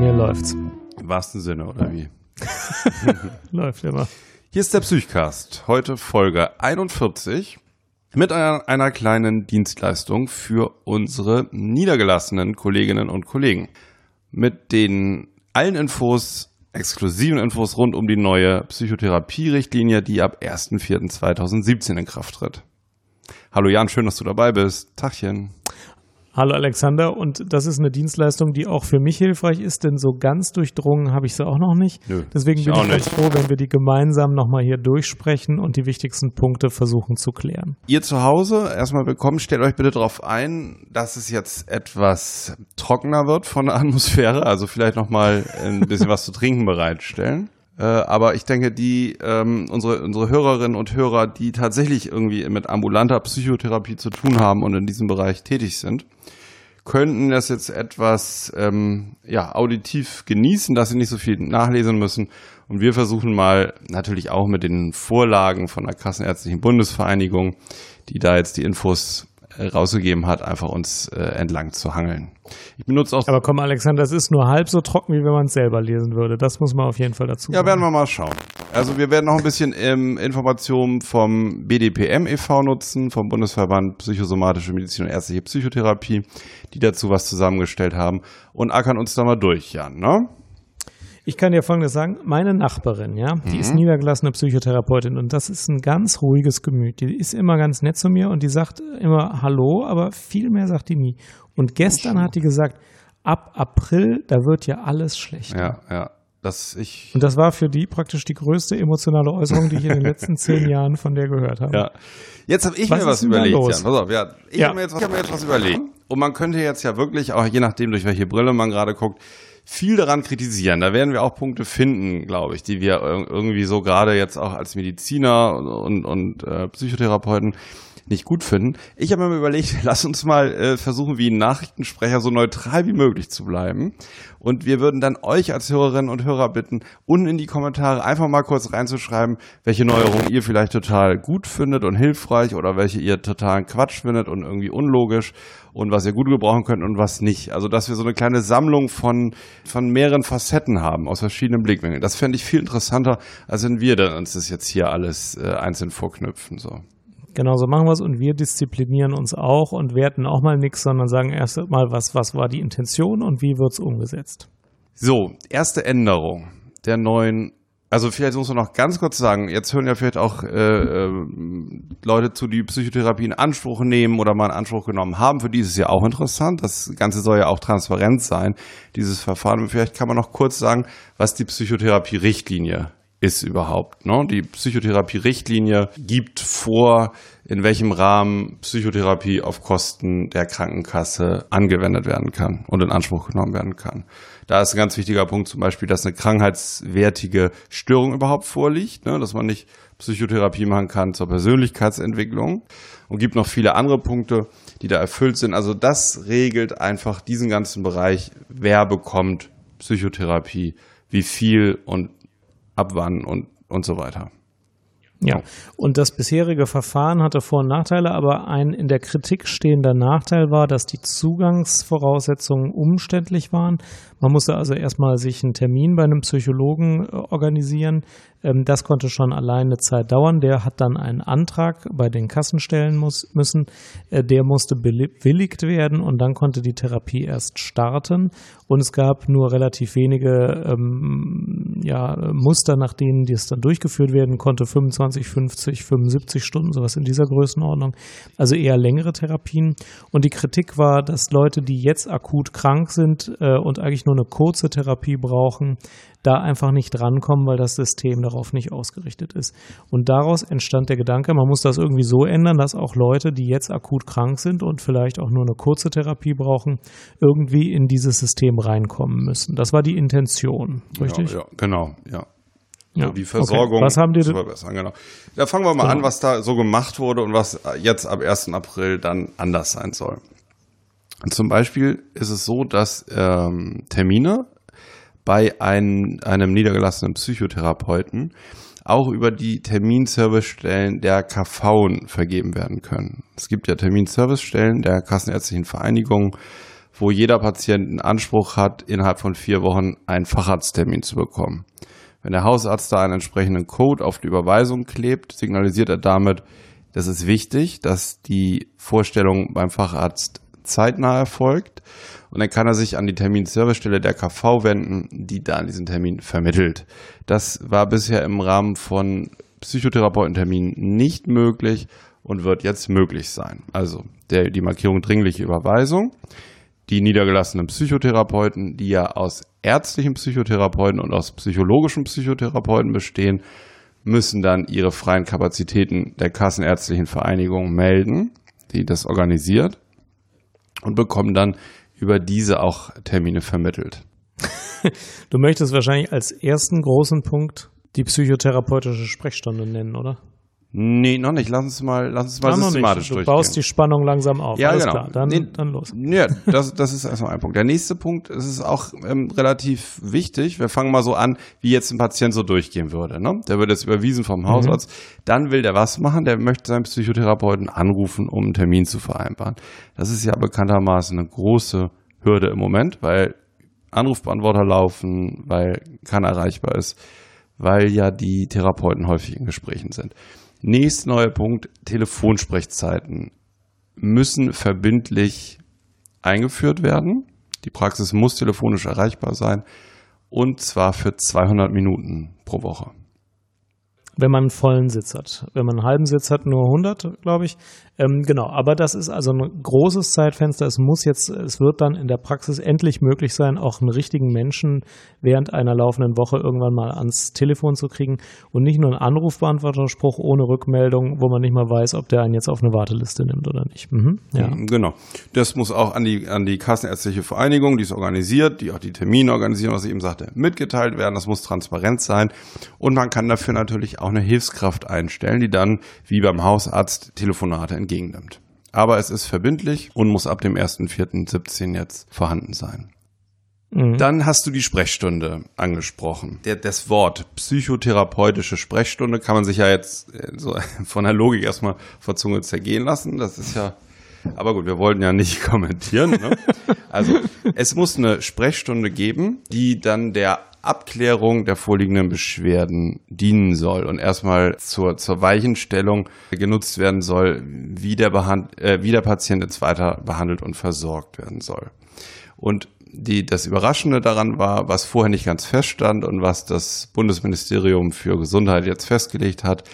mir läuft's. Im wahrsten Sinne, oder wie? Läuft immer. Hier ist der Psychcast. Heute Folge 41 mit einer, einer kleinen Dienstleistung für unsere niedergelassenen Kolleginnen und Kollegen. Mit den allen Infos, exklusiven Infos rund um die neue Psychotherapie-Richtlinie, die ab 1.4.2017 in Kraft tritt. Hallo Jan, schön, dass du dabei bist. Tachchen. Hallo Alexander, und das ist eine Dienstleistung, die auch für mich hilfreich ist, denn so ganz durchdrungen habe ich sie auch noch nicht. Nö, Deswegen bin ich ganz froh, wenn wir die gemeinsam nochmal hier durchsprechen und die wichtigsten Punkte versuchen zu klären. Ihr zu Hause, erstmal willkommen, stellt euch bitte darauf ein, dass es jetzt etwas trockener wird von der Atmosphäre, also vielleicht nochmal ein bisschen was zu trinken bereitstellen. Äh, aber ich denke, die ähm, unsere, unsere Hörerinnen und Hörer, die tatsächlich irgendwie mit ambulanter Psychotherapie zu tun haben und in diesem Bereich tätig sind, könnten das jetzt etwas ähm, ja, auditiv genießen, dass sie nicht so viel nachlesen müssen. Und wir versuchen mal natürlich auch mit den Vorlagen von der Kassenärztlichen Bundesvereinigung, die da jetzt die Infos rausgegeben hat, einfach uns äh, entlang zu hangeln. Ich benutze auch Aber komm, Alexander, es ist nur halb so trocken, wie wenn man es selber lesen würde. Das muss man auf jeden Fall dazu Ja, sagen. werden wir mal schauen. Also wir werden noch ein bisschen ähm, Informationen vom BDPM e.V. nutzen, vom Bundesverband Psychosomatische Medizin und Ärztliche Psychotherapie, die dazu was zusammengestellt haben und ackern uns da mal durch, Jan, ne? Ich kann dir Folgendes sagen. Meine Nachbarin, ja, die Mhm. ist niedergelassene Psychotherapeutin und das ist ein ganz ruhiges Gemüt. Die ist immer ganz nett zu mir und die sagt immer Hallo, aber viel mehr sagt die nie. Und gestern hat die gesagt, ab April, da wird ja alles schlecht. Ja, ja. Das ich. Und das war für die praktisch die größte emotionale Äußerung, die ich in den letzten zehn Jahren von der gehört habe. Ja. Jetzt habe ich Was mir was überlegt, los? Jan. Pass auf, ja. Ich Ja. habe mir, hab mir jetzt was überlegt. Und man könnte jetzt ja wirklich, auch je nachdem, durch welche Brille man gerade guckt, viel daran kritisieren. Da werden wir auch Punkte finden, glaube ich, die wir ir- irgendwie so gerade jetzt auch als Mediziner und, und äh, Psychotherapeuten nicht gut finden. Ich habe mir überlegt, lass uns mal äh, versuchen, wie ein Nachrichtensprecher so neutral wie möglich zu bleiben. Und wir würden dann euch als Hörerinnen und Hörer bitten, unten in die Kommentare einfach mal kurz reinzuschreiben, welche Neuerungen ihr vielleicht total gut findet und hilfreich oder welche ihr totalen Quatsch findet und irgendwie unlogisch und was ihr gut gebrauchen könnt und was nicht. Also, dass wir so eine kleine Sammlung von, von mehreren Facetten haben aus verschiedenen Blickwinkeln. Das fände ich viel interessanter, als wenn wir dann uns das jetzt hier alles äh, einzeln vorknüpfen. So. Genau so machen wir es und wir disziplinieren uns auch und werten auch mal nichts, sondern sagen erst mal, was, was war die Intention und wie wird es umgesetzt. So, erste Änderung der neuen. Also vielleicht muss man noch ganz kurz sagen, jetzt hören ja vielleicht auch äh, äh, Leute zu, die Psychotherapie in Anspruch nehmen oder mal in Anspruch genommen haben. Für die ist es ja auch interessant. Das Ganze soll ja auch transparent sein, dieses Verfahren. Und vielleicht kann man noch kurz sagen, was die Psychotherapie-Richtlinie ist überhaupt. Ne? Die Psychotherapie-Richtlinie gibt vor, in welchem Rahmen Psychotherapie auf Kosten der Krankenkasse angewendet werden kann und in Anspruch genommen werden kann. Da ist ein ganz wichtiger Punkt zum Beispiel, dass eine krankheitswertige Störung überhaupt vorliegt, ne? dass man nicht Psychotherapie machen kann zur Persönlichkeitsentwicklung und gibt noch viele andere Punkte, die da erfüllt sind. Also das regelt einfach diesen ganzen Bereich, wer bekommt Psychotherapie, wie viel und ab wann und, und so weiter. Ja, und das bisherige Verfahren hatte Vor- und Nachteile, aber ein in der Kritik stehender Nachteil war, dass die Zugangsvoraussetzungen umständlich waren. Man musste also erstmal sich einen Termin bei einem Psychologen äh, organisieren. Ähm, das konnte schon allein eine Zeit dauern. Der hat dann einen Antrag bei den Kassen stellen muss, müssen. Äh, der musste bewilligt werden und dann konnte die Therapie erst starten. Und es gab nur relativ wenige ähm, ja, Muster, nach denen das dann durchgeführt werden konnte. 25, 50, 75 Stunden, sowas in dieser Größenordnung. Also eher längere Therapien. Und die Kritik war, dass Leute, die jetzt akut krank sind äh, und eigentlich nur eine kurze Therapie brauchen, da einfach nicht drankommen, weil das System darauf nicht ausgerichtet ist. Und daraus entstand der Gedanke, man muss das irgendwie so ändern, dass auch Leute, die jetzt akut krank sind und vielleicht auch nur eine kurze Therapie brauchen, irgendwie in dieses System reinkommen müssen. Das war die Intention, richtig? Ja, ja genau, ja. Ja. Die Versorgung Okay. Was haben die zu verbessern, genau. Da fangen wir mal Genau. an, was da so gemacht wurde und was jetzt ab 1. April dann anders sein soll. Und zum Beispiel ist es so, dass ähm, Termine bei einem, einem niedergelassenen Psychotherapeuten auch über die Terminservicestellen der KV vergeben werden können. Es gibt ja Terminservicestellen der Kassenärztlichen Vereinigung wo jeder Patient einen Anspruch hat, innerhalb von vier Wochen einen Facharzttermin zu bekommen. Wenn der Hausarzt da einen entsprechenden Code auf die Überweisung klebt, signalisiert er damit, das ist wichtig, dass die Vorstellung beim Facharzt zeitnah erfolgt und dann kann er sich an die Terminservicestelle der KV wenden, die dann diesen Termin vermittelt. Das war bisher im Rahmen von Psychotherapeutenterminen nicht möglich und wird jetzt möglich sein. Also der, die Markierung dringliche Überweisung. Die niedergelassenen Psychotherapeuten, die ja aus ärztlichen Psychotherapeuten und aus psychologischen Psychotherapeuten bestehen, müssen dann ihre freien Kapazitäten der Kassenärztlichen Vereinigung melden, die das organisiert, und bekommen dann über diese auch Termine vermittelt. du möchtest wahrscheinlich als ersten großen Punkt die psychotherapeutische Sprechstunde nennen, oder? Nee, noch nicht. Lass uns mal, lass uns mal systematisch Du durchgehen. baust die Spannung langsam auf. Ja, Alles genau. klar, dann, Nee, dann los. Ja, das, das ist erstmal ein Punkt. Der nächste Punkt, es ist auch ähm, relativ wichtig. Wir fangen mal so an, wie jetzt ein Patient so durchgehen würde. Ne? Der wird jetzt überwiesen vom Hausarzt. Dann will der was machen? Der möchte seinen Psychotherapeuten anrufen, um einen Termin zu vereinbaren. Das ist ja bekanntermaßen eine große Hürde im Moment, weil Anrufbeantworter laufen, weil keiner erreichbar ist, weil ja die Therapeuten häufig in Gesprächen sind. Nächster neuer Punkt, Telefonsprechzeiten müssen verbindlich eingeführt werden. Die Praxis muss telefonisch erreichbar sein und zwar für 200 Minuten pro Woche. Wenn man einen vollen Sitz hat. Wenn man einen halben Sitz hat, nur 100, glaube ich. Ähm, genau, aber das ist also ein großes Zeitfenster. Es muss jetzt, es wird dann in der Praxis endlich möglich sein, auch einen richtigen Menschen während einer laufenden Woche irgendwann mal ans Telefon zu kriegen und nicht nur einen Anrufbeantworterspruch ohne Rückmeldung, wo man nicht mal weiß, ob der einen jetzt auf eine Warteliste nimmt oder nicht. Mhm, ja. Genau. Das muss auch an die, an die Kassenärztliche Vereinigung, die es organisiert, die auch die Termine organisieren, was ich eben sagte, mitgeteilt werden. Das muss transparent sein. Und man kann dafür natürlich auch eine Hilfskraft einstellen, die dann, wie beim Hausarzt, Telefonate entgegennimmt. Aber es ist verbindlich und muss ab dem 1.4.17 jetzt vorhanden sein. Mhm. Dann hast du die Sprechstunde angesprochen. Der, das Wort psychotherapeutische Sprechstunde kann man sich ja jetzt äh, so von der Logik erstmal vor Zunge zergehen lassen. Das ist ja, aber gut, wir wollten ja nicht kommentieren. Ne? Also es muss eine Sprechstunde geben, die dann der Abklärung der vorliegenden Beschwerden dienen soll und erstmal zur, zur Weichenstellung genutzt werden soll, wie der, Behand äh, wie der Patient jetzt weiter behandelt und versorgt werden soll. Und die, das Überraschende daran war, was vorher nicht ganz feststand und was das Bundesministerium für Gesundheit jetzt festgelegt hat,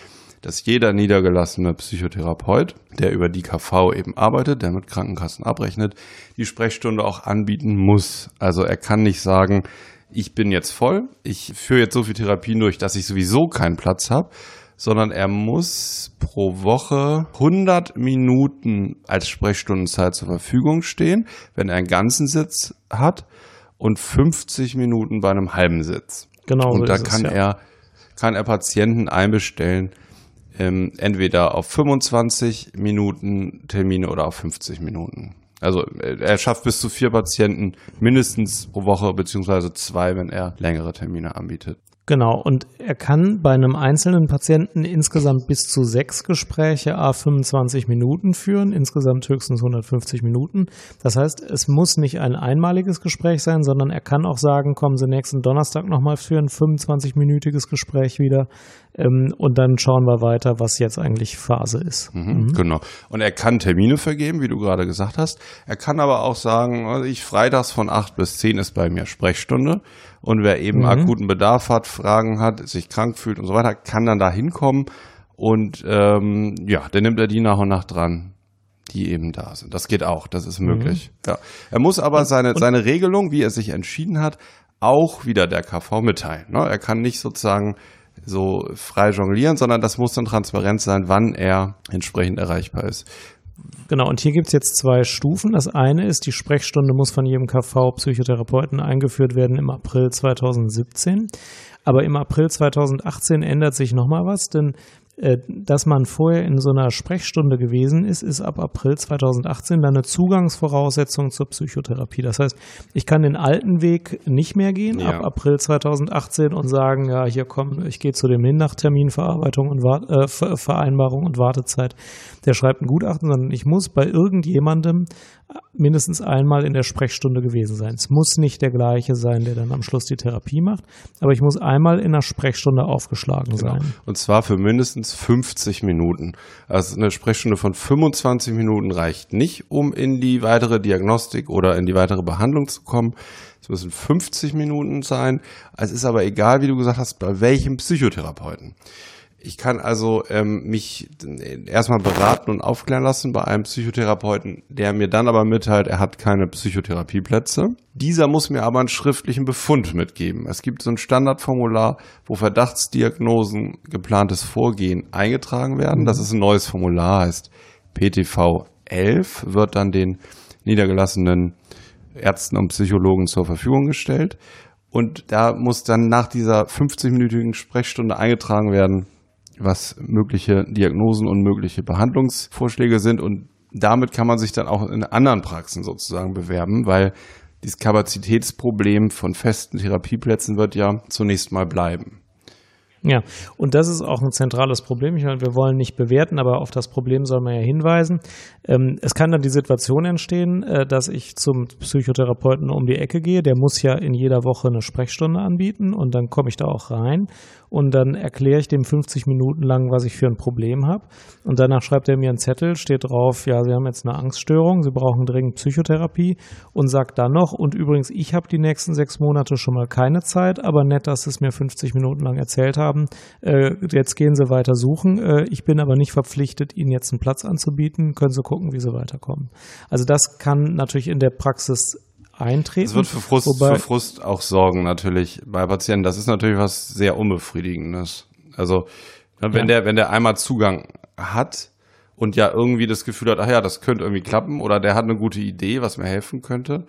dass jeder niedergelassene Psychotherapeut, der über die KV eben arbeitet, der mit Krankenkassen abrechnet, die Sprechstunde auch anbieten muss. Also er kann nicht sagen, ich bin jetzt voll, ich führe jetzt so viel Therapien durch, dass ich sowieso keinen Platz habe, sondern er muss pro Woche 100 Minuten als Sprechstundenzeit zur Verfügung stehen, wenn er einen ganzen Sitz hat und 50 Minuten bei einem halben Sitz. Genau so und da ist es, kann ja. er kann er Patienten einbestellen, ähm, entweder auf 25 Minuten Termine oder auf 50 Minuten. Also äh, er schafft bis zu vier Patienten mindestens pro Woche beziehungsweise zwei, wenn er längere Termine anbietet. Genau, und er kann bei einem einzelnen Patienten insgesamt bis zu sechs Gespräche a 25 Minuten führen, insgesamt höchstens 150 Minuten. Das heißt, es muss nicht ein einmaliges Gespräch sein, sondern er kann auch sagen, kommen Sie nächsten Donnerstag nochmal für ein 25-minütiges Gespräch wieder ähm, und dann schauen wir weiter, was jetzt eigentlich Phase ist. Mhm, Genau. Und er kann Termine vergeben, wie du gerade gesagt hast. Er kann aber auch sagen, also ich freitags von 8 bis 10 ist bei mir Sprechstunde. Und wer eben Mhm. akuten Bedarf hat, Fragen hat, sich krank fühlt und so weiter, kann dann da hinkommen. Und ähm, ja, dann nimmt er die nach und nach dran, die eben da sind. Das geht auch, das ist möglich. Ja. Er muss aber seine, seine Regelung, wie er sich entschieden hat, auch wieder der KV mitteilen. Ne? Er kann nicht sozusagen so frei jonglieren, sondern das muss dann transparent sein, wann er entsprechend erreichbar ist. Genau, und hier gibt es jetzt zwei Stufen. Das eine ist, die Sprechstunde muss von jedem KV-Psychotherapeuten eingeführt werden im April 2017. Aber im April 2018 ändert sich nochmal was, denn dass man vorher in so einer Sprechstunde gewesen ist, ist ab April 2018 dann eine Zugangsvoraussetzung zur Psychotherapie. Das heißt, ich kann den alten Weg nicht mehr gehen Ja. ab April 2018 und sagen, ja, hier komm, ich gehe zu dem hin nach Terminverarbeitung und äh, Ver Vereinbarung und Wartezeit. Der schreibt ein Gutachten, sondern ich muss bei irgendjemandem mindestens einmal in der Sprechstunde gewesen sein. Es muss nicht der gleiche sein, der dann am Schluss die Therapie macht, aber ich muss einmal in der Sprechstunde aufgeschlagen genau. sein. Und zwar für mindestens 50 Minuten. Also eine Sprechstunde von 25 Minuten reicht nicht, um in die weitere Diagnostik oder in die weitere Behandlung zu kommen. Es müssen 50 Minuten sein. Es ist aber egal, wie du gesagt hast, bei welchem Psychotherapeuten. Ich kann also ähm, mich erstmal beraten und aufklären lassen bei einem Psychotherapeuten, der mir dann aber mitteilt, er hat keine Psychotherapieplätze. Dieser muss mir aber einen schriftlichen Befund mitgeben. Es gibt so ein Standardformular, wo Verdachtsdiagnosen, geplantes Vorgehen eingetragen werden. Das ist ein neues Formular, heißt PTV 11, wird dann den niedergelassenen Ärzten und Psychologen zur Verfügung gestellt. Und da muss dann nach dieser 50-minütigen Sprechstunde eingetragen werden, was mögliche Diagnosen und mögliche Behandlungsvorschläge sind. Und damit kann man sich dann auch in anderen Praxen sozusagen bewerben, weil dieses Kapazitätsproblem von festen Therapieplätzen wird ja zunächst mal bleiben. Ja, und das ist auch ein zentrales Problem. Ich meine, wir wollen nicht bewerten, aber auf das Problem soll man ja hinweisen. Ähm, es kann dann die Situation entstehen, äh, dass ich zum Psychotherapeuten um die Ecke gehe. Der muss ja in jeder Woche eine Sprechstunde anbieten und dann komme ich da auch rein und dann erkläre ich dem 50 Minuten lang, was ich für ein Problem habe. Und danach schreibt er mir einen Zettel, steht drauf, ja, Sie haben jetzt eine Angststörung, Sie brauchen dringend Psychotherapie und sagt dann noch, und übrigens, ich habe die nächsten sechs Monate schon mal keine Zeit, aber nett, dass Sie es mir 50 Minuten lang erzählt haben. Äh, jetzt gehen Sie weiter suchen. Äh, ich bin aber nicht verpflichtet, Ihnen jetzt einen Platz anzubieten. Können Sie gucken, wie Sie weiterkommen. Also das kann natürlich in der Praxis eintreten. Es wird für Frust, wobei, für Frust auch sorgen natürlich bei Patienten. Das ist natürlich was sehr unbefriedigendes. Also ne, wenn ja. der wenn der einmal Zugang hat und ja irgendwie das Gefühl hat, ach ja, das könnte irgendwie klappen oder der hat eine gute Idee, was mir helfen könnte.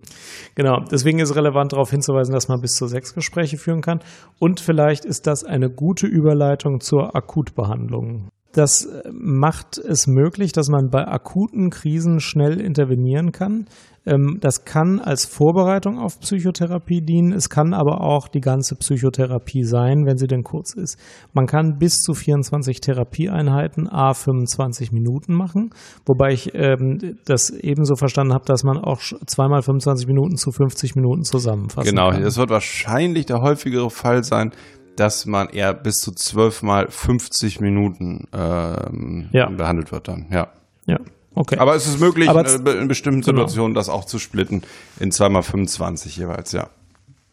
genau, deswegen ist relevant darauf hinzuweisen, dass man bis zu sechs Gespräche führen kann und vielleicht ist das eine gute Überleitung zur Akutbehandlung. Das macht es möglich, dass man bei akuten Krisen schnell intervenieren kann. Ähm, das kann als Vorbereitung auf Psychotherapie dienen. Es kann aber auch die ganze Psychotherapie sein, wenn sie denn kurz ist. Man kann bis zu 24 Therapieeinheiten a 25 Minuten machen, wobei ich ähm, das ebenso verstanden habe, dass man auch zweimal 25 Minuten zu 50 Minuten zusammenfassen genau, kann. Genau, das wird wahrscheinlich der häufigere Fall sein, dass man eher bis zu zwölf mal 50 Minuten ähm, ja. behandelt wird dann, ja. Ja. Okay. Aber es ist möglich, Aber in bestimmten genau. Situationen genau. das auch zu splitten in zweimal 25 jeweils, ja.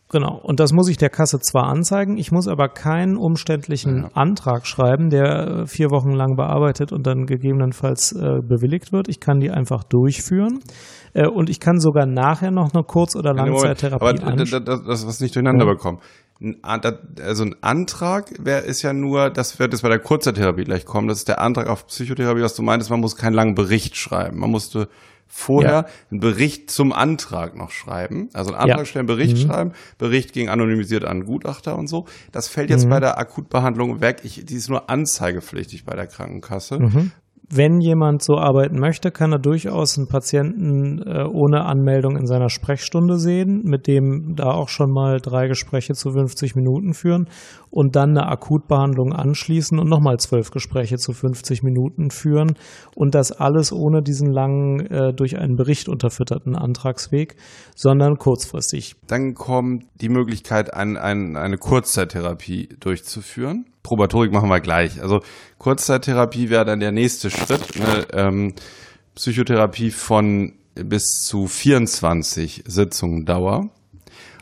Genau. Und das muss ich der Kasse zwar anzeigen, ich muss aber keinen umständlichen ja. Antrag schreiben, der äh, vier Wochen lang bearbeitet und dann gegebenenfalls äh, bewilligt wird. Ich kann die einfach durchführen. Äh, und ich kann sogar nachher noch eine Kurz- oder Langzeittherapie Aber das, das, das, was nicht durcheinander ja. bekommen also ein Antrag wäre ist ja nur, das wird jetzt bei der Kurzertherapie gleich kommen, das ist der Antrag auf Psychotherapie, was du meintest, man muss keinen langen Bericht schreiben. Man musste vorher ja. einen Bericht zum Antrag noch schreiben. Also einen Antrag ja. stellen, Bericht mhm. schreiben, Bericht ging anonymisiert an Gutachter und so. Das fällt jetzt mhm. bei der Akutbehandlung weg. Ich, die ist nur anzeigepflichtig bei der Krankenkasse. Mhm wenn jemand so arbeiten möchte, kann er durchaus einen Patienten äh, ohne Anmeldung in seiner Sprechstunde sehen, mit dem da auch schon mal drei Gespräche zu 50 Minuten führen und dann eine Akutbehandlung anschließen und nochmal zwölf Gespräche zu 50 Minuten führen und das alles ohne diesen langen, äh, durch einen Bericht unterfütterten Antragsweg, sondern kurzfristig. Dann kommt die Möglichkeit, ein, ein, eine Kurzzeittherapie durchzuführen. Probatorik machen wir gleich. Also Kurzzeittherapie wäre dann der nächste Schritt. Eine ähm, Psychotherapie von bis zu 24 Sitzungen Dauer.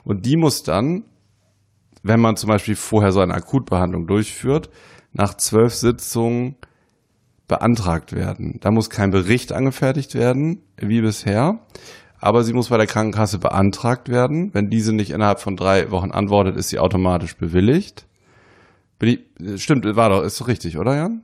Und die muss dann, wenn man zum Beispiel vorher so eine Akutbehandlung durchführt, nach zwölf Sitzungen beantragt werden. Da muss kein Bericht angefertigt werden, wie bisher, aber sie muss bei der Krankenkasse beantragt werden. Wenn diese nicht innerhalb von drei Wochen antwortet, ist sie automatisch bewilligt. Bin ich, stimmt, war doch, ist doch richtig, oder Jan?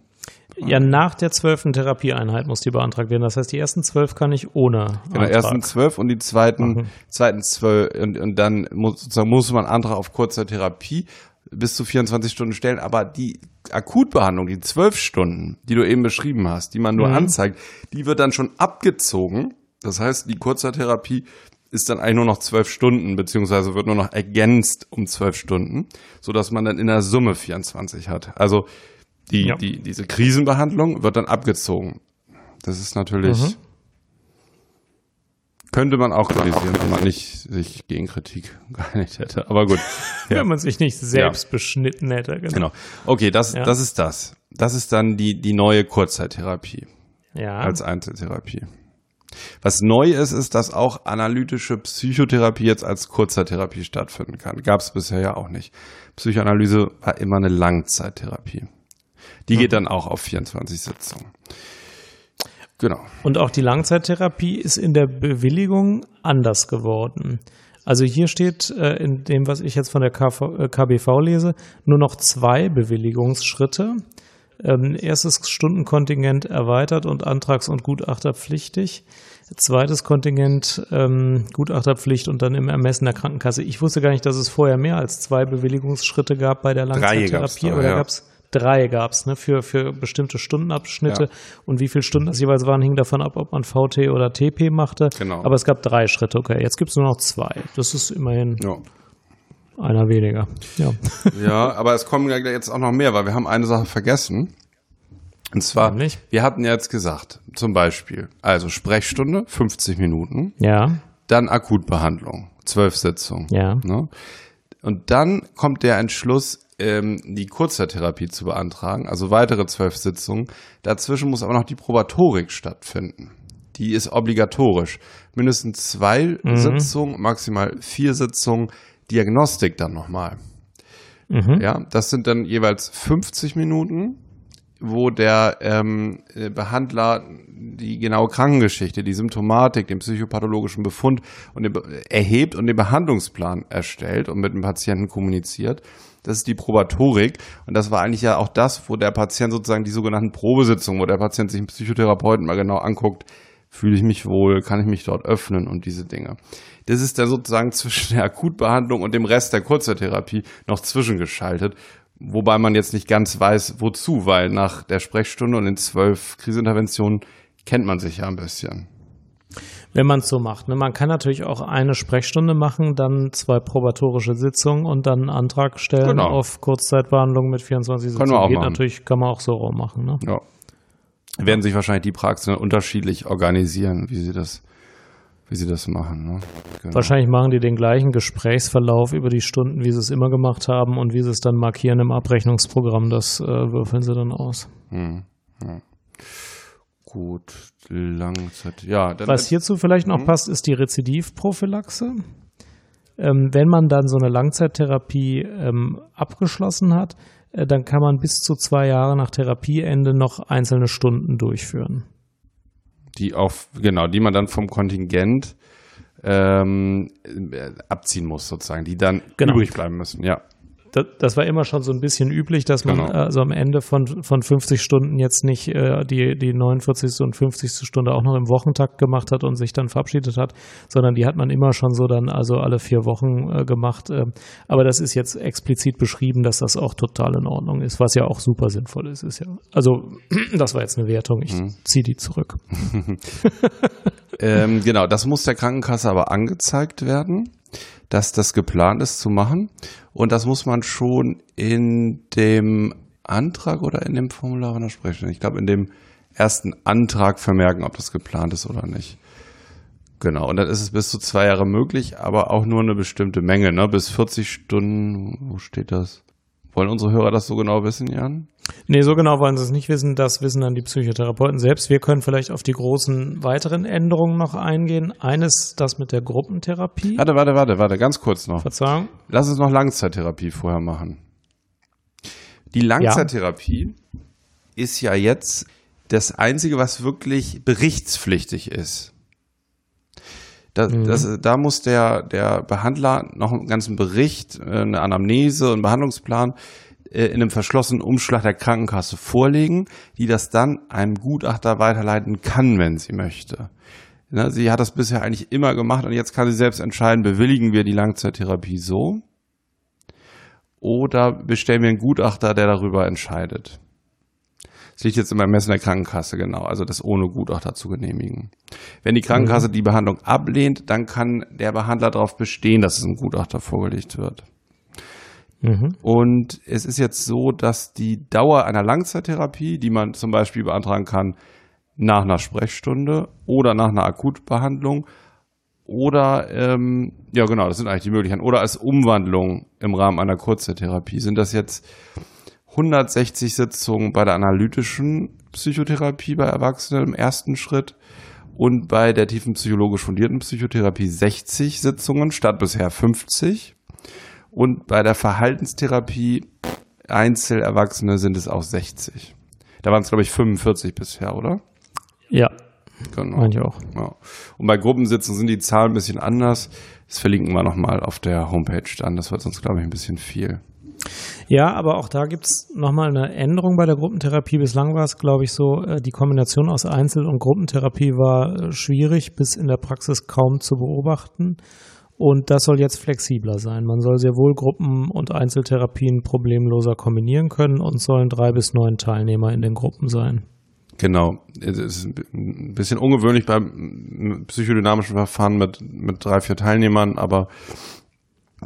Ja, nach der zwölften Therapieeinheit muss die beantragt werden. Das heißt, die ersten zwölf kann ich ohne. Genau, ersten zwölf und die zweiten, mhm. zweiten zwölf und, und dann muss, sozusagen muss man Antrag auf kurzer Therapie bis zu 24 Stunden stellen. Aber die Akutbehandlung, die zwölf Stunden, die du eben beschrieben hast, die man nur mhm. anzeigt, die wird dann schon abgezogen. Das heißt, die Kurzertherapie ist dann eigentlich nur noch zwölf Stunden, beziehungsweise wird nur noch ergänzt um zwölf Stunden, so dass man dann in der Summe 24 hat. Also die, ja. die, diese Krisenbehandlung wird dann abgezogen. Das ist natürlich. Mhm. Könnte man auch kritisieren, wenn man nicht sich gegen Kritik geeinigt hätte. Aber gut. Ja. Wenn man sich nicht selbst ja. beschnitten hätte. Genau. genau. Okay, das, das ist das. Das ist dann die, die neue Kurzzeittherapie. Ja. Als Einzeltherapie. Was neu ist, ist, dass auch analytische Psychotherapie jetzt als Kurzzeittherapie stattfinden kann. Gab es bisher ja auch nicht. Psychoanalyse war immer eine Langzeittherapie. Die geht dann auch auf 24 Sitzungen. Genau. Und auch die Langzeittherapie ist in der Bewilligung anders geworden. Also hier steht äh, in dem, was ich jetzt von der KV, äh, KBV lese, nur noch zwei Bewilligungsschritte. Ähm, erstes Stundenkontingent erweitert und Antrags- und Gutachterpflichtig. Zweites Kontingent ähm, Gutachterpflicht und dann im Ermessen der Krankenkasse. Ich wusste gar nicht, dass es vorher mehr als zwei Bewilligungsschritte gab bei der Langzeittherapie. Oder ja. gab es drei gab es, ne, für, für bestimmte Stundenabschnitte. Ja. Und wie viele Stunden das jeweils waren, hing davon ab, ob man VT oder TP machte. Genau. Aber es gab drei Schritte, okay. Jetzt gibt es nur noch zwei. Das ist immerhin ja. Einer weniger. Ja. ja, aber es kommen ja jetzt auch noch mehr, weil wir haben eine Sache vergessen. Und zwar, Nämlich? wir hatten ja jetzt gesagt, zum Beispiel, also Sprechstunde, 50 Minuten. Ja. Dann Akutbehandlung, zwölf Sitzungen. Ja. Ne? Und dann kommt der Entschluss, ähm, die Kurzzeittherapie zu beantragen, also weitere zwölf Sitzungen. Dazwischen muss aber noch die Probatorik stattfinden. Die ist obligatorisch. Mindestens zwei mhm. Sitzungen, maximal vier Sitzungen, Diagnostik dann nochmal. Mhm. Ja, das sind dann jeweils 50 Minuten, wo der ähm, Behandler die genaue Krankengeschichte, die Symptomatik, den psychopathologischen Befund und den, erhebt und den Behandlungsplan erstellt und mit dem Patienten kommuniziert. Das ist die Probatorik. Und das war eigentlich ja auch das, wo der Patient sozusagen die sogenannten Probesitzungen, wo der Patient sich einen Psychotherapeuten mal genau anguckt, fühle ich mich wohl, kann ich mich dort öffnen und diese Dinge. Das ist dann sozusagen zwischen der Akutbehandlung und dem Rest der Kurzzeittherapie noch zwischengeschaltet, wobei man jetzt nicht ganz weiß, wozu, weil nach der Sprechstunde und den zwölf Kriseninterventionen kennt man sich ja ein bisschen wenn man es so macht. Ne? Man kann natürlich auch eine Sprechstunde machen, dann zwei probatorische Sitzungen und dann einen Antrag stellen genau. auf Kurzzeitbehandlung mit 24 Sitzungen. Können wir auch Geht machen. natürlich, kann man auch so rum machen. Ne? Ja. Werden sich wahrscheinlich die Praxen unterschiedlich organisieren, wie sie das, wie sie das machen. Ne? Genau. Wahrscheinlich machen die den gleichen Gesprächsverlauf über die Stunden, wie sie es immer gemacht haben und wie sie es dann markieren im Abrechnungsprogramm, das äh, würfeln sie dann aus. Hm. Ja. Gut, Langzeit. Ja, Was hierzu vielleicht noch mhm. passt, ist die Rezidivprophylaxe. Ähm, wenn man dann so eine Langzeittherapie ähm, abgeschlossen hat, dann kann man bis zu zwei Jahre nach Therapieende noch einzelne Stunden durchführen. Die auf, genau, die man dann vom Kontingent ähm, abziehen muss, sozusagen, die dann genau. übrig bleiben müssen, ja das, das, war immer schon so ein bisschen üblich, dass man genau. also am Ende von, von 50 Stunden jetzt nicht äh, die, die 49. und 50. Stunde auch noch im Wochentakt gemacht hat und sich dann verabschiedet hat, sondern die hat man immer schon so dann also alle vier Wochen äh, gemacht. Äh, aber das ist jetzt explizit beschrieben, dass das auch total in Ordnung ist, was ja auch super sinnvoll ist. ist ja, also das war jetzt eine Wertung, ich mhm. ziehe die zurück. ähm, genau, das muss der Krankenkasse aber angezeigt werden dass das geplant ist zu machen. Und das muss man schon in dem Antrag oder in dem Formular Sprechstunde, ich glaube, in dem ersten Antrag vermerken, ob das geplant ist oder nicht. Genau, und dann ist es bis zu zwei Jahre möglich, aber auch nur eine bestimmte Menge, ne? Bis 40 Stunden, wo steht das? Wollen unsere Hörer das so genau wissen, Jan? Nee, so genau wollen sie es nicht wissen. Das wissen dann die Psychotherapeuten selbst. Wir können vielleicht auf die großen weiteren Änderungen noch eingehen. Eines, das mit der Gruppentherapie. Warte, warte, warte, warte, ganz kurz noch. Verzeihung. Lass uns noch Langzeittherapie vorher machen. Die Langzeittherapie ja. ist ja jetzt das Einzige, was wirklich berichtspflichtig ist. Da, mhm. das, da muss der, der Behandler noch einen ganzen Bericht, äh, eine Anamnese und Behandlungsplan in einem verschlossenen Umschlag der Krankenkasse vorlegen, die das dann einem Gutachter weiterleiten kann, wenn sie möchte. Sie hat das bisher eigentlich immer gemacht und jetzt kann sie selbst entscheiden, bewilligen wir die Langzeittherapie so oder bestellen wir einen Gutachter, der darüber entscheidet. Das liegt jetzt im Ermessen der Krankenkasse, genau, also das ohne Gutachter zu genehmigen. Wenn die Krankenkasse mhm. die Behandlung ablehnt, dann kann der Behandler darauf bestehen, dass es einem Gutachter vorgelegt wird. Mhm. Und es ist jetzt so, dass die Dauer einer Langzeittherapie, die man zum Beispiel beantragen kann nach einer Sprechstunde oder nach einer Akutbehandlung, oder, ähm, ja genau, das sind eigentlich die Möglichkeiten, oder als Umwandlung im Rahmen einer Kurzzeittherapie. Sind das jetzt 160 Sitzungen bei der analytischen Psychotherapie bei Erwachsenen im ersten Schritt und bei der tiefen psychologisch fundierten Psychotherapie 60 Sitzungen statt bisher 50 und bei der Verhaltenstherapie Einzelerwachsene sind es auch 60. Da waren es, glaube ich, 45 bisher, oder? Ja. Genau. Meine ich auch. Ja. Und bei Gruppensitzen sind die Zahlen ein bisschen anders. Das verlinken wir nochmal auf der Homepage dann. Das wird sonst, glaube ich, ein bisschen viel. Ja, aber auch da gibt es nochmal eine Änderung bei der Gruppentherapie. Bislang war es, glaube ich, so, äh, die Kombination aus Einzel- und Gruppentherapie war äh, schwierig bis in der Praxis kaum zu beobachten. Und das soll jetzt flexibler sein. Man soll sehr wohl Gruppen- und Einzeltherapien problemloser kombinieren können und sollen drei bis neun Teilnehmer in den Gruppen sein. Genau. Es ist ein bisschen ungewöhnlich beim psychodynamischen Verfahren mit, mit drei, vier Teilnehmern, aber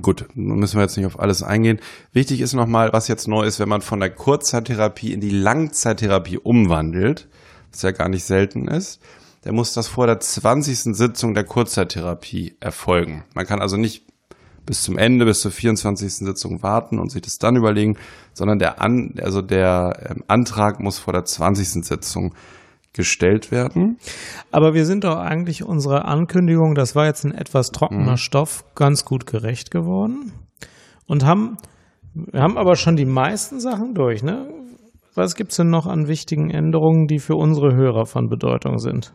gut, müssen wir jetzt nicht auf alles eingehen. Wichtig ist nochmal, was jetzt neu ist, wenn man von der Kurzzeittherapie in die Langzeittherapie umwandelt, was ja gar nicht selten ist der muss das vor der 20. Sitzung der Kurzzeittherapie erfolgen. Man kann also nicht bis zum Ende, bis zur 24. Sitzung warten und sich das dann überlegen, sondern der, An also der ähm, Antrag muss vor der 20. Sitzung gestellt werden. Aber wir sind doch eigentlich unserer Ankündigung, das war jetzt ein etwas trockener mhm. Stoff, ganz gut gerecht geworden und haben, wir haben aber schon die meisten Sachen durch, ne? Was gibt's denn noch an wichtigen Änderungen, die für unsere Hörer von Bedeutung sind?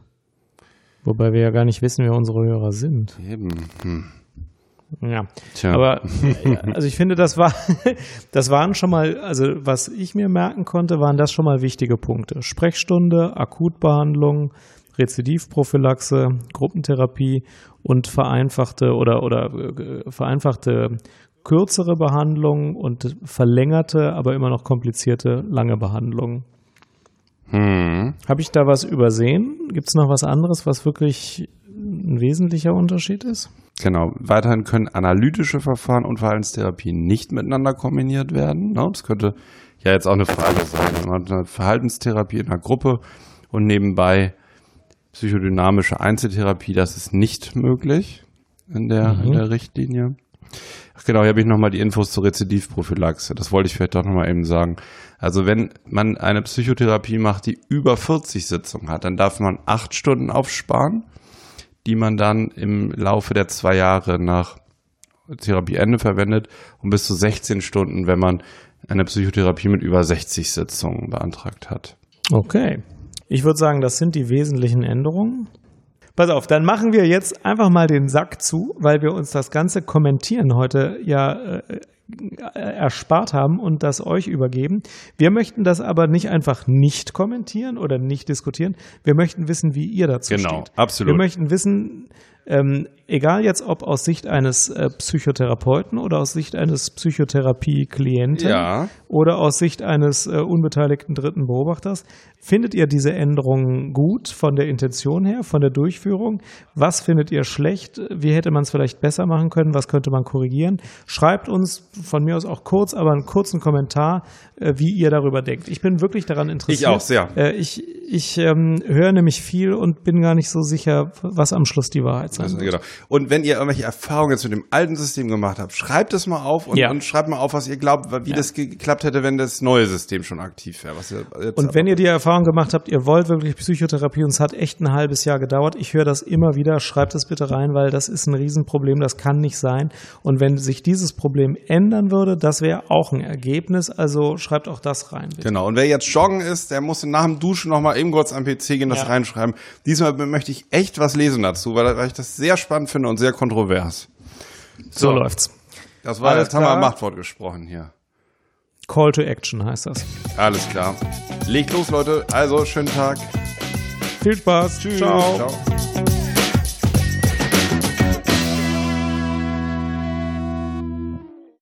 Wobei wir ja gar nicht wissen, wer unsere Hörer sind. Eben. Hm. Ja, Tja. aber also ich finde, das war, das waren schon mal, also was ich mir merken konnte, waren das schon mal wichtige Punkte. Sprechstunde, Akutbehandlung, Rezidivprophylaxe, Gruppentherapie und vereinfachte oder oder äh, vereinfachte kürzere Behandlung und verlängerte, aber immer noch komplizierte lange Behandlung. Hm. Habe ich da was übersehen? Gibt es noch was anderes, was wirklich ein wesentlicher Unterschied ist? Genau. Weiterhin können analytische Verfahren und Verhaltenstherapie nicht miteinander kombiniert werden. Ne? Das könnte ja jetzt auch eine Frage sein. Man hat eine Verhaltenstherapie in einer Gruppe und nebenbei psychodynamische Einzeltherapie. Das ist nicht möglich in der, mhm. in der Richtlinie. Ach genau, hier habe ich nochmal die Infos zur Rezidivprophylaxe. Das wollte ich vielleicht doch nochmal eben sagen. Also wenn man eine Psychotherapie macht, die über 40 Sitzungen hat, dann darf man acht Stunden aufsparen, die man dann im Laufe der zwei Jahre nach Therapieende verwendet und bis zu 16 Stunden, wenn man eine Psychotherapie mit über 60 Sitzungen beantragt hat. Okay. Ich würde sagen, das sind die wesentlichen Änderungen. Pass auf, dann machen wir jetzt einfach mal den Sack zu, weil wir uns das ganze Kommentieren heute ja äh, erspart haben und das euch übergeben. Wir möchten das aber nicht einfach nicht kommentieren oder nicht diskutieren. Wir möchten wissen, wie ihr dazu genau, steht. Genau, absolut. Wir möchten wissen, ähm, egal jetzt ob aus Sicht eines äh, Psychotherapeuten oder aus Sicht eines Psychotherapie-Klienten ja. oder aus Sicht eines äh, unbeteiligten dritten Beobachters, findet ihr diese Änderungen gut von der Intention her, von der Durchführung? Was findet ihr schlecht? Wie hätte man es vielleicht besser machen können? Was könnte man korrigieren? Schreibt uns von mir aus auch kurz, aber einen kurzen Kommentar, äh, wie ihr darüber denkt. Ich bin wirklich daran interessiert. Ich auch sehr. Äh, ich ich ähm, höre nämlich viel und bin gar nicht so sicher, was am Schluss die Wahrheit sein wird. Genau. Und wenn ihr irgendwelche Erfahrungen mit dem alten System gemacht habt, schreibt es mal auf und, ja. und schreibt mal auf, was ihr glaubt, wie ja. das geklappt hätte, wenn das neue System schon aktiv wäre. und wenn ihr die Erfahrung gemacht habt, ihr wollt wirklich Psychotherapie und es hat echt ein halbes Jahr gedauert, ich höre das immer wieder, schreibt es bitte rein, weil das ist ein Riesenproblem, das kann nicht sein. Und wenn sich dieses Problem ändern würde, das wäre auch ein Ergebnis. Also schreibt auch das rein. Bitte. Genau. Und wer jetzt joggen ist, der muss nach dem Duschen noch mal eben kurz am PC gehen, das ja. reinschreiben. Diesmal möchte ich echt was lesen dazu, weil ich das sehr spannend finde und sehr kontrovers. So, so läuft's. Das war, Alles jetzt klar. haben wir Machtwort gesprochen hier. Call to Action heißt das. Alles klar. Legt los, Leute. Also, schönen Tag. Viel Spaß. Tschüss. Ciao. Ciao.